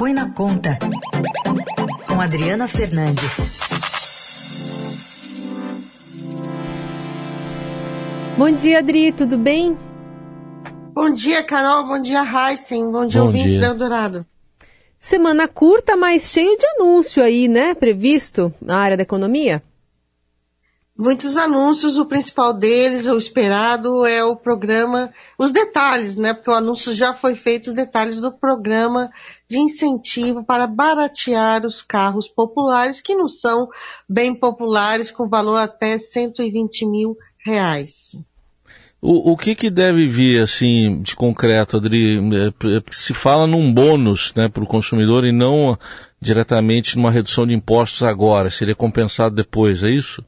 Põe na Conta, com Adriana Fernandes. Bom dia, Adri, tudo bem? Bom dia, Carol. Bom dia, Heisen. Bom dia, Bom ouvintes dia. da Eldorado. Semana curta, mas cheio de anúncio aí, né? Previsto na área da economia? Muitos anúncios, o principal deles, o esperado, é o programa, os detalhes, né? Porque o anúncio já foi feito, os detalhes do programa de incentivo para baratear os carros populares, que não são bem populares, com valor até 120 mil reais. O, o que, que deve vir assim de concreto, Adri? É, é, se fala num bônus né, para o consumidor e não diretamente numa redução de impostos agora, seria compensado depois, é isso?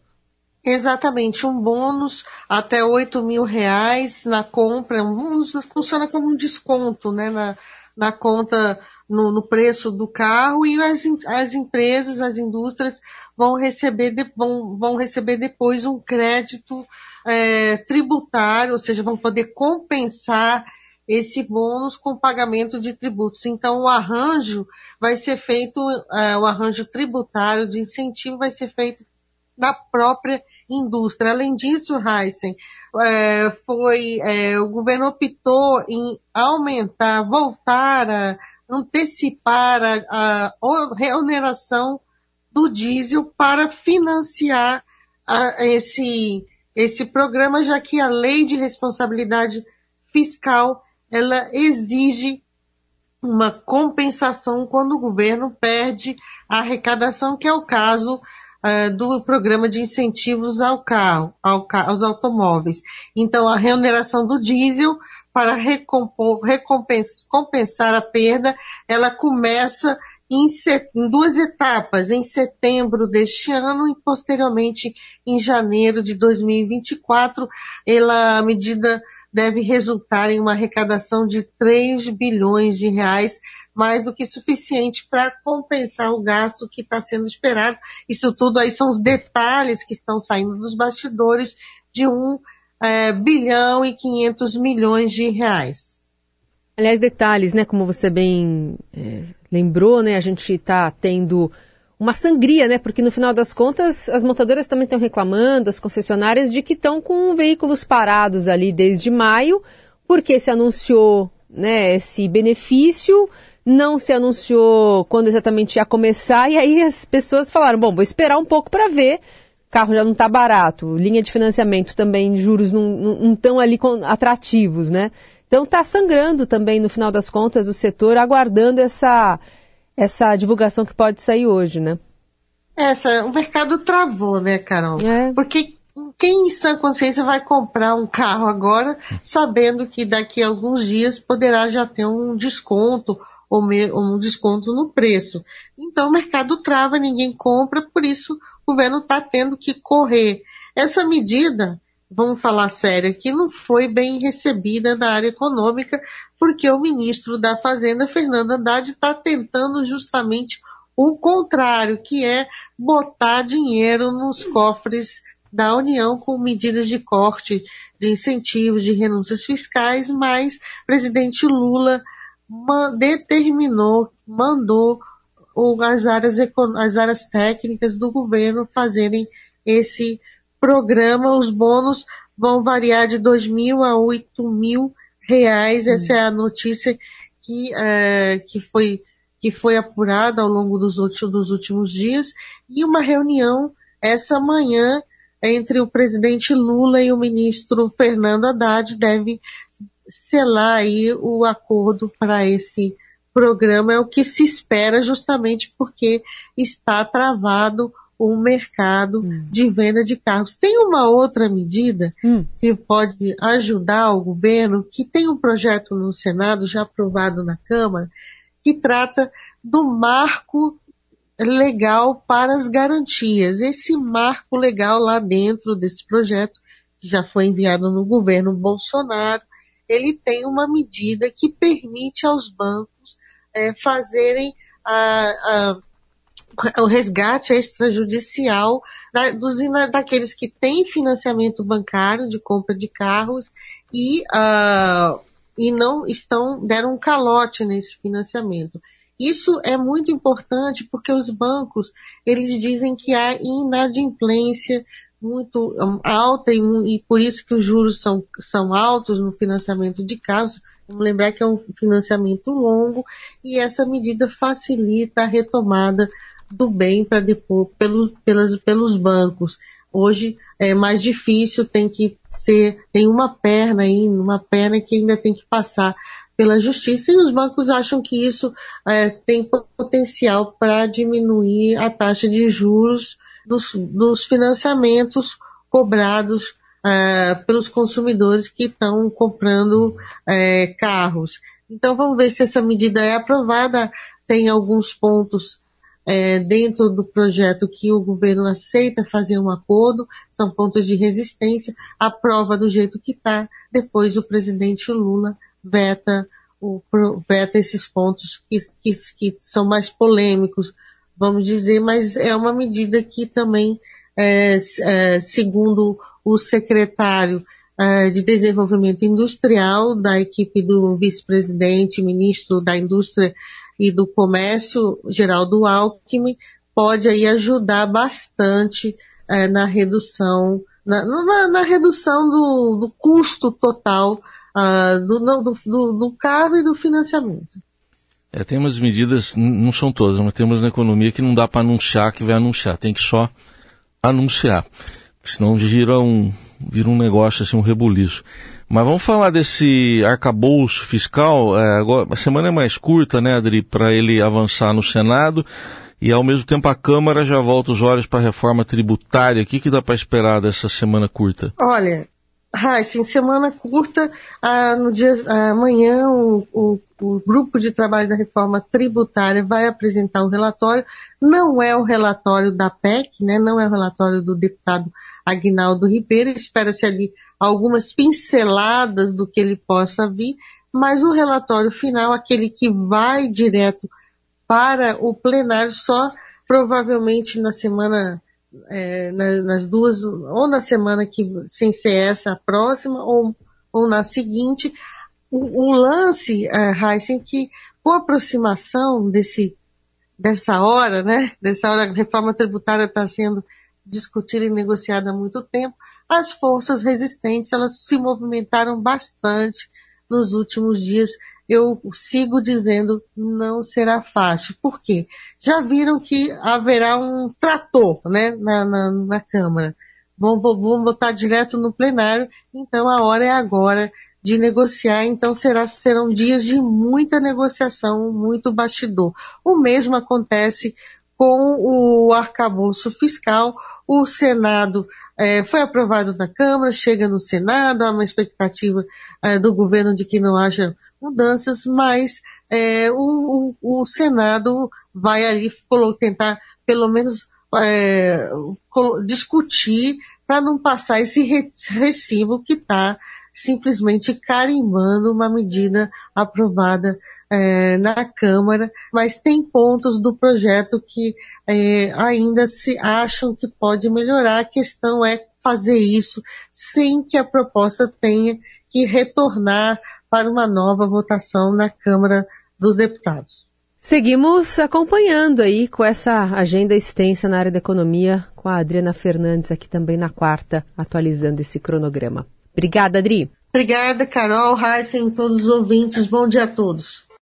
Exatamente, um bônus até 8 mil reais na compra, um, funciona como um desconto né, na, na conta, no, no preço do carro e as, as empresas, as indústrias vão receber, de, vão, vão receber depois um crédito é, tributário, ou seja, vão poder compensar esse bônus com pagamento de tributos. Então, o arranjo vai ser feito, é, o arranjo tributário de incentivo vai ser feito na própria indústria. Além disso, Heisen, é, foi, é, o governo optou em aumentar, voltar a antecipar a, a do diesel para financiar a, esse, esse programa, já que a lei de responsabilidade fiscal ela exige uma compensação quando o governo perde a arrecadação, que é o caso uh, do programa de incentivos ao carro, ao, aos automóveis. Então, a remuneração do diesel para recompor, compensar a perda, ela começa em, em duas etapas, em setembro deste ano e posteriormente em janeiro de 2024. Ela, a medida deve resultar em uma arrecadação de 3 bilhões de reais, mais do que suficiente para compensar o gasto que está sendo esperado. Isso tudo aí são os detalhes que estão saindo dos bastidores de um é, bilhão e 500 milhões de reais. Aliás, detalhes, né? Como você bem é, lembrou, né? A gente está tendo uma sangria, né? Porque no final das contas as montadoras também estão reclamando, as concessionárias, de que estão com veículos parados ali desde maio, porque se anunciou né, esse benefício, não se anunciou quando exatamente ia começar, e aí as pessoas falaram, bom, vou esperar um pouco para ver, carro já não está barato, linha de financiamento também, juros não estão ali atrativos, né? Então está sangrando também, no final das contas, o setor, aguardando essa, essa divulgação que pode sair hoje, né? Essa, o mercado travou, né, Carol? É. Porque quem em sã consciência vai comprar um carro agora, sabendo que daqui a alguns dias poderá já ter um desconto ou um desconto no preço. Então o mercado trava, ninguém compra, por isso o governo está tendo que correr. Essa medida vamos falar sério aqui, não foi bem recebida na área econômica, porque o ministro da Fazenda, Fernando Haddad, está tentando justamente o contrário, que é botar dinheiro nos cofres da União com medidas de corte de incentivos, de renúncias fiscais, mas o presidente Lula determinou, mandou as áreas, as áreas técnicas do governo fazerem esse programa, os bônus vão variar de dois mil a oito mil reais. Essa é a notícia que, é, que, foi, que foi apurada ao longo dos, dos últimos dias. E uma reunião essa manhã entre o presidente Lula e o ministro Fernando Haddad deve selar aí o acordo para esse programa. É o que se espera justamente porque está travado o mercado hum. de venda de carros. Tem uma outra medida hum. que pode ajudar o governo, que tem um projeto no Senado já aprovado na Câmara, que trata do marco legal para as garantias. Esse marco legal lá dentro desse projeto, que já foi enviado no governo Bolsonaro, ele tem uma medida que permite aos bancos é, fazerem a, a o resgate extrajudicial da, dos, daqueles que têm financiamento bancário de compra de carros e, uh, e não estão, deram um calote nesse financiamento. Isso é muito importante porque os bancos, eles dizem que há inadimplência muito alta e, e por isso que os juros são, são altos no financiamento de carros. Vamos lembrar que é um financiamento longo e essa medida facilita a retomada do bem para depois pelo, pelas, pelos bancos. Hoje é mais difícil, tem que ser, tem uma perna aí, uma perna que ainda tem que passar pela justiça e os bancos acham que isso é, tem potencial para diminuir a taxa de juros dos, dos financiamentos cobrados é, pelos consumidores que estão comprando é, carros. Então vamos ver se essa medida é aprovada. Tem alguns pontos é, dentro do projeto que o governo aceita fazer um acordo, são pontos de resistência, aprova do jeito que está, depois o presidente Lula veta, o, veta esses pontos que, que, que são mais polêmicos, vamos dizer, mas é uma medida que também, é, é, segundo o secretário é, de Desenvolvimento Industrial da equipe do vice-presidente, ministro da Indústria e do Comércio, Geraldo Alckmin, pode aí ajudar bastante é, na redução, na, na, na redução do, do, custo total uh, do, do, do carro e do financiamento. É, tem umas medidas, não são todas, mas tem umas na economia que não dá para anunciar que vai anunciar, tem que só anunciar. Senão vira um, vira um negócio assim, um rebuliço. Mas vamos falar desse arcabouço fiscal. É, agora, a semana é mais curta, né, Adri, para ele avançar no Senado. E ao mesmo tempo a Câmara já volta os olhos para a reforma tributária. O que, que dá para esperar dessa semana curta? Olha, Raíssa, semana curta, ah, no dia, ah, amanhã o, o, o, grupo de trabalho da reforma tributária vai apresentar o relatório. Não é o relatório da PEC, né? não é o relatório do deputado Agnaldo Ribeiro. Espera-se ali algumas pinceladas do que ele possa vir, mas o relatório final, aquele que vai direto para o plenário, só provavelmente na semana é, nas duas, ou na semana que, sem ser essa a próxima, ou, ou na seguinte, o, o lance, é, Heisen, que com a aproximação desse, dessa hora, né, dessa hora a reforma tributária está sendo discutida e negociada há muito tempo, as forças resistentes, elas se movimentaram bastante nos últimos dias eu sigo dizendo não será fácil. Por quê? Já viram que haverá um trator né, na, na, na Câmara. Vamos, vamos botar direto no plenário, então a hora é agora de negociar, então será, serão dias de muita negociação, muito bastidor. O mesmo acontece com o arcabouço fiscal, o Senado é, foi aprovado na Câmara, chega no Senado, há uma expectativa é, do governo de que não haja mudanças, mas é, o, o, Senado vai ali tentar pelo menos é, discutir para não passar esse recibo que está simplesmente carimbando uma medida aprovada é, na Câmara, mas tem pontos do projeto que é, ainda se acham que pode melhorar. A questão é fazer isso sem que a proposta tenha que retornar para uma nova votação na Câmara dos Deputados. Seguimos acompanhando aí com essa agenda extensa na área da economia, com a Adriana Fernandes aqui também na quarta, atualizando esse cronograma. Obrigada, Adri. Obrigada, Carol, Heisen, todos os ouvintes. Bom dia a todos.